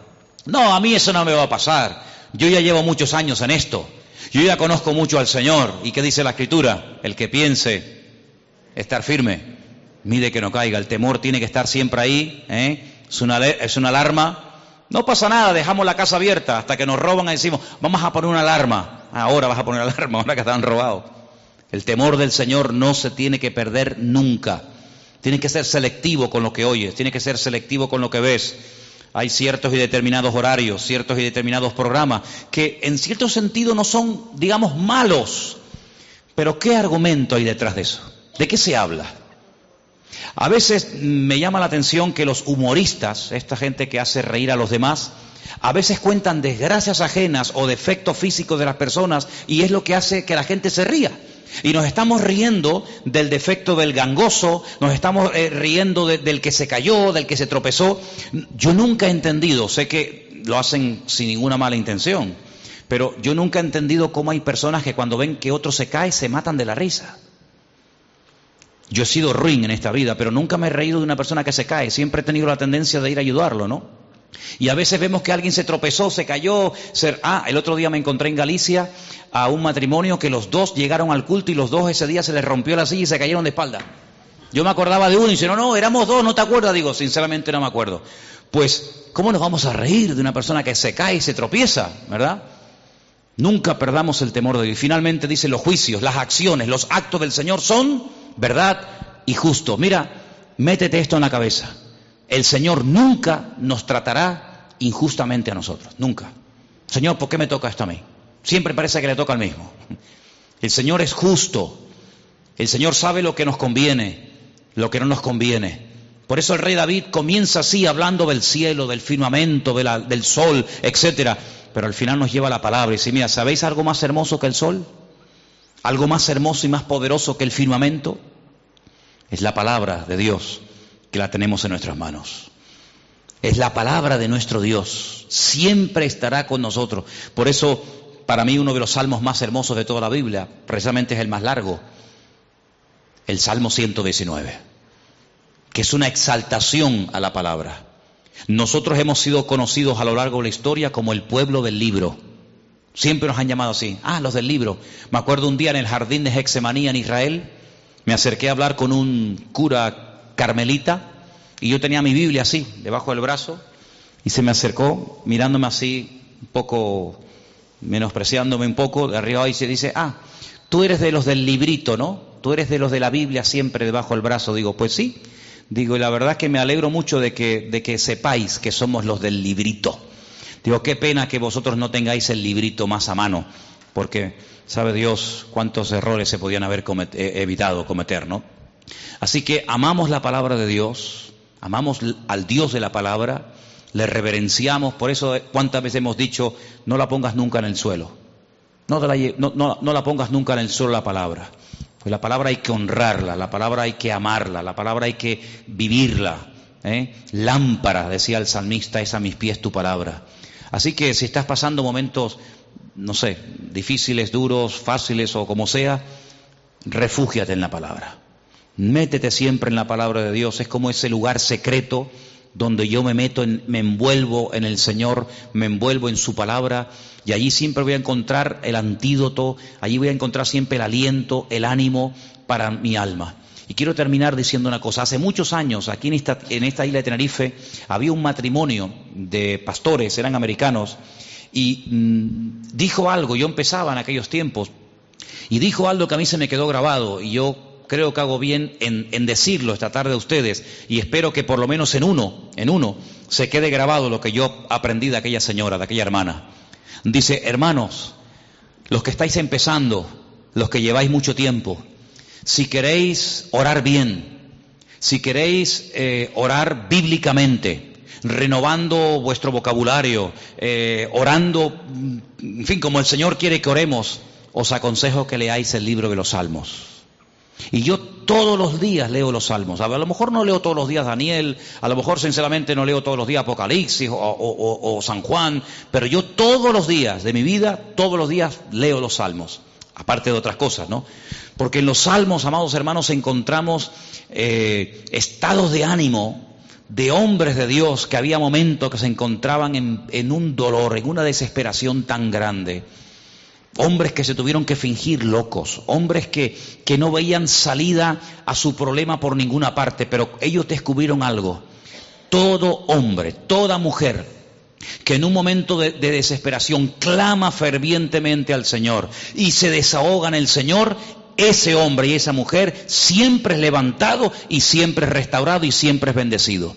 No, a mí eso no me va a pasar. Yo ya llevo muchos años en esto. Yo ya conozco mucho al Señor. ¿Y qué dice la Escritura? El que piense estar firme, mide que no caiga. El temor tiene que estar siempre ahí. ¿eh? Es, una, es una alarma. No pasa nada, dejamos la casa abierta hasta que nos roban y decimos, vamos a poner una alarma. Ahora vas a poner alarma, ahora que están robados. El temor del Señor no se tiene que perder nunca. Tiene que ser selectivo con lo que oyes, tiene que ser selectivo con lo que ves. Hay ciertos y determinados horarios, ciertos y determinados programas que en cierto sentido no son, digamos, malos. Pero ¿qué argumento hay detrás de eso? ¿De qué se habla? A veces me llama la atención que los humoristas, esta gente que hace reír a los demás, a veces cuentan desgracias ajenas o defectos físicos de las personas y es lo que hace que la gente se ría. Y nos estamos riendo del defecto del gangoso, nos estamos eh, riendo del que se cayó, del que se tropezó. Yo nunca he entendido, sé que lo hacen sin ninguna mala intención, pero yo nunca he entendido cómo hay personas que cuando ven que otro se cae se matan de la risa. Yo he sido ruin en esta vida, pero nunca me he reído de una persona que se cae, siempre he tenido la tendencia de ir a ayudarlo, ¿no? Y a veces vemos que alguien se tropezó, se cayó. Ah, el otro día me encontré en Galicia a un matrimonio que los dos llegaron al culto y los dos ese día se les rompió la silla y se cayeron de espalda. Yo me acordaba de uno y dice, no, no, éramos dos, ¿no te acuerdas? Digo, sinceramente no me acuerdo. Pues, ¿cómo nos vamos a reír de una persona que se cae y se tropieza, verdad? Nunca perdamos el temor de Dios. Y finalmente dice, los juicios, las acciones, los actos del Señor son verdad y justo. Mira, métete esto en la cabeza. El Señor nunca nos tratará injustamente a nosotros, nunca. Señor, ¿por qué me toca esto a mí? Siempre parece que le toca al mismo. El Señor es justo. El Señor sabe lo que nos conviene, lo que no nos conviene. Por eso el rey David comienza así hablando del cielo, del firmamento, del sol, etcétera. Pero al final nos lleva la palabra y dice, mira, ¿sabéis algo más hermoso que el sol? ¿Algo más hermoso y más poderoso que el firmamento? Es la palabra de Dios que la tenemos en nuestras manos. Es la palabra de nuestro Dios. Siempre estará con nosotros. Por eso, para mí, uno de los salmos más hermosos de toda la Biblia, precisamente es el más largo, el Salmo 119, que es una exaltación a la palabra. Nosotros hemos sido conocidos a lo largo de la historia como el pueblo del libro. Siempre nos han llamado así. Ah, los del libro. Me acuerdo un día en el jardín de Hexemanía en Israel, me acerqué a hablar con un cura carmelita, y yo tenía mi Biblia así, debajo del brazo, y se me acercó, mirándome así, un poco, menospreciándome un poco, de arriba y se dice, ah, tú eres de los del librito, ¿no? Tú eres de los de la Biblia siempre debajo del brazo. Digo, pues sí. Digo, y la verdad es que me alegro mucho de que, de que sepáis que somos los del librito. Digo, qué pena que vosotros no tengáis el librito más a mano, porque sabe Dios cuántos errores se podían haber eh, evitado cometer, ¿no? Así que amamos la palabra de Dios, amamos al Dios de la palabra, le reverenciamos, por eso cuántas veces hemos dicho, no la pongas nunca en el suelo, no, la, pongas nunca en el suelo la palabra, pues la palabra hay que honrarla, la palabra hay que amarla, la palabra hay que vivirla. ¿eh? Lámpara, decía el salmista, es a mis pies tu palabra. Así que si estás pasando momentos, no sé, difíciles, duros, fáciles o como sea, refúgiate en la palabra. Métete siempre en la palabra de Dios, es como ese lugar secreto donde yo me meto, me envuelvo en el Señor, me envuelvo en su palabra y allí siempre voy a encontrar el antídoto, allí voy a encontrar siempre el aliento, el ánimo para mi alma. Y quiero terminar diciendo una cosa. Hace muchos años, aquí en esta, en esta isla de Tenerife, había un matrimonio de pastores, eran americanos, y mm, dijo algo, yo empezaba en aquellos tiempos, y dijo algo que a mí se me quedó grabado, y yo creo que hago bien en, decirlo esta tarde a ustedes y espero que por lo menos en uno, en uno, se quede grabado lo que yo aprendí de aquella señora, de aquella hermana. Dice, hermanos, los que estáis empezando, los que lleváis mucho tiempo, si queréis orar bien, si queréis eh, orar bíblicamente, renovando vuestro vocabulario, eh, orando, en fin, como el Señor quiere que oremos, os aconsejo que leáis el libro de los Salmos. Y yo todos los días leo los salmos. A lo mejor no leo todos los días Daniel, a lo mejor sinceramente no leo todos los días Apocalipsis o, San Juan, pero yo todos los días de mi vida, todos los días leo los salmos, aparte de otras cosas, ¿no? Porque en los salmos, amados hermanos, encontramos eh, estados de ánimo de hombres de Dios que había momentos que se encontraban en un dolor, en una desesperación tan grande hombres que se tuvieron que fingir locos, hombres que, que, no veían salida a su problema por ninguna parte, pero ellos descubrieron algo. Todo hombre, toda mujer que en un momento de, de desesperación clama fervientemente al Señor y se desahoga en el Señor, ese hombre y esa mujer siempre es levantado y siempre es restaurado y siempre es bendecido.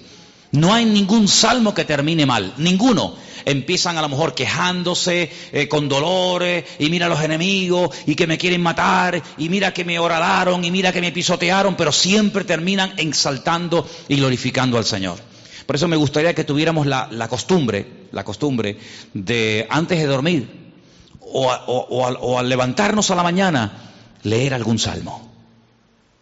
No hay ningún salmo que termine mal, ninguno empiezan a lo mejor quejándose eh, con dolores y mira a los enemigos y que me quieren matar y mira que me horadaron y mira que me pisotearon, pero siempre terminan exaltando y glorificando al Señor. Por eso me gustaría que tuviéramos la, costumbre, la costumbre de antes de dormir o al levantarnos a la mañana leer algún salmo.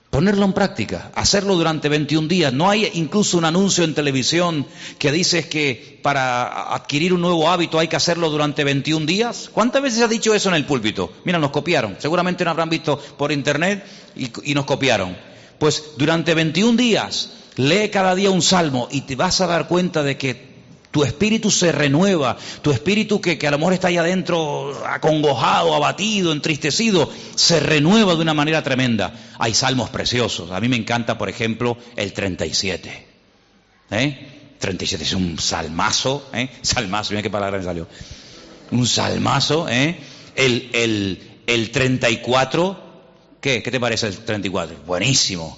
Ponerlo en práctica, hacerlo durante 21 días. No hay incluso un anuncio en televisión que dice que para adquirir un nuevo hábito hay que hacerlo durante 21 días. ¿Cuántas veces ha dicho eso en el púlpito? Mira, nos copiaron. Seguramente nos habrán visto por internet y nos copiaron. Pues durante 21 días lee cada día un salmo y te vas a dar cuenta de que tu espíritu se renueva, tu espíritu que, a lo mejor está ahí adentro acongojado, abatido, entristecido, se renueva de una manera tremenda. Hay salmos preciosos. A mí me encanta, por ejemplo, el 37. ¿Eh? 37 es un salmazo, ¿eh? Salmazo, mira qué palabra me salió. Un salmazo, ¿eh? El, el, el 34, ¿qué? ¿Qué te parece el 34? Buenísimo.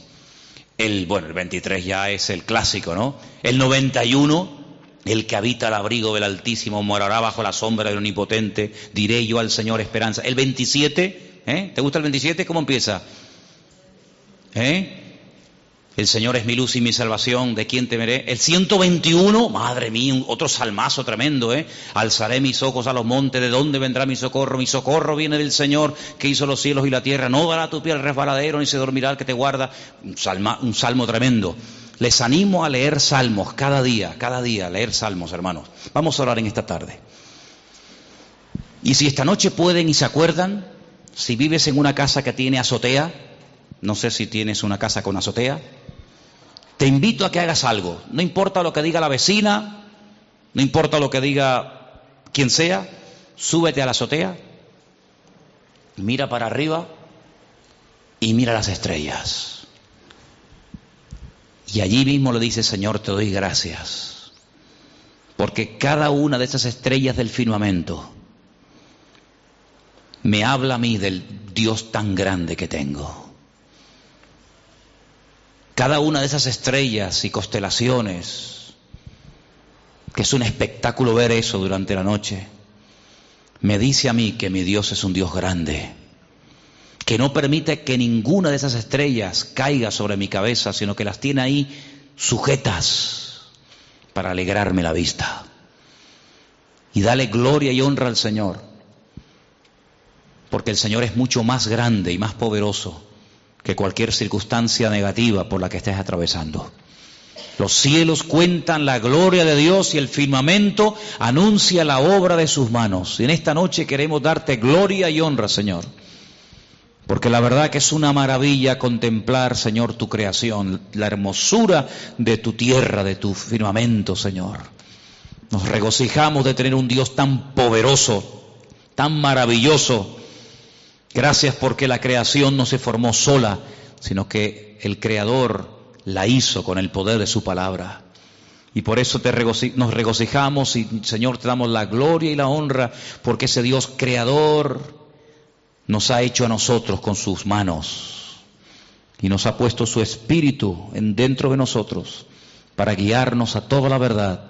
El, bueno, el 23 ya es el clásico, ¿no? El 91 el que habita al abrigo del Altísimo morará bajo la sombra del Omnipotente. Diré yo al Señor esperanza. El 27, ¿eh? ¿te gusta el 27? ¿Cómo empieza? ¿Eh? El Señor es mi luz y mi salvación, ¿de quién temeré? El 121, madre mía, otro salmazo tremendo, ¿eh? Alzaré mis ojos a los montes, ¿de dónde vendrá mi socorro? Mi socorro viene del Señor que hizo los cielos y la tierra. No dará tu pie al resbaladero, ni se dormirá el que te guarda. Un, un salmo tremendo. Les animo a leer salmos cada día, cada día, leer salmos, hermanos. Vamos a orar en esta tarde. Y si esta noche pueden y se acuerdan, si vives en una casa que tiene azotea, no sé si tienes una casa con azotea, te invito a que hagas algo. No importa lo que diga la vecina, no importa lo que diga quien sea, súbete a la azotea, mira para arriba y mira las estrellas. Y allí mismo le dice, Señor, te doy gracias, porque cada una de esas estrellas del firmamento me habla a mí del Dios tan grande que tengo. Cada una de esas estrellas y constelaciones, que es un espectáculo ver eso durante la noche, me dice a mí que mi Dios es un Dios grande que no permite que ninguna de esas estrellas caiga sobre mi cabeza, sino que las tiene ahí sujetas para alegrarme la vista. Y dale gloria y honra al Señor, porque el Señor es mucho más grande y más poderoso que cualquier circunstancia negativa por la que estés atravesando. Los cielos cuentan la gloria de Dios y el firmamento anuncia la obra de sus manos. Y en esta noche queremos darte gloria y honra, Señor. Porque la verdad que es una maravilla contemplar, Señor, tu creación, la hermosura de tu tierra, de tu firmamento, Señor. Nos regocijamos de tener un Dios tan poderoso, tan maravilloso. Gracias porque la creación no se formó sola, sino que el Creador la hizo con el poder de su palabra. Y por eso te nos regocijamos y, Señor, te damos la gloria y la honra, porque ese Dios creador, nos ha hecho a nosotros con sus manos y nos ha puesto su espíritu en dentro de nosotros para guiarnos a toda la verdad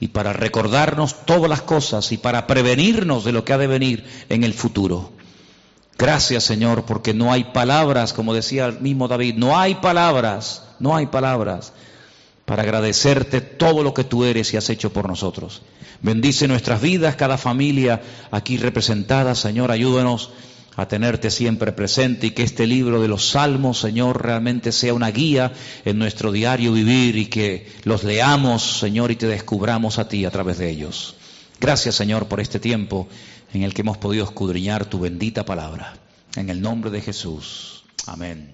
y para recordarnos todas las cosas y para prevenirnos de lo que ha de venir en el futuro. Gracias Señor, porque no hay palabras, como decía el mismo David, no hay palabras, no hay palabras para agradecerte todo lo que tú eres y has hecho por nosotros. Bendice nuestras vidas, cada familia aquí representada, Señor, ayúdanos a tenerte siempre presente y que este libro de los salmos, Señor, realmente sea una guía en nuestro diario vivir y que los leamos, Señor, y te descubramos a ti a través de ellos. Gracias, Señor, por este tiempo en el que hemos podido escudriñar tu bendita palabra. En el nombre de Jesús. Amén.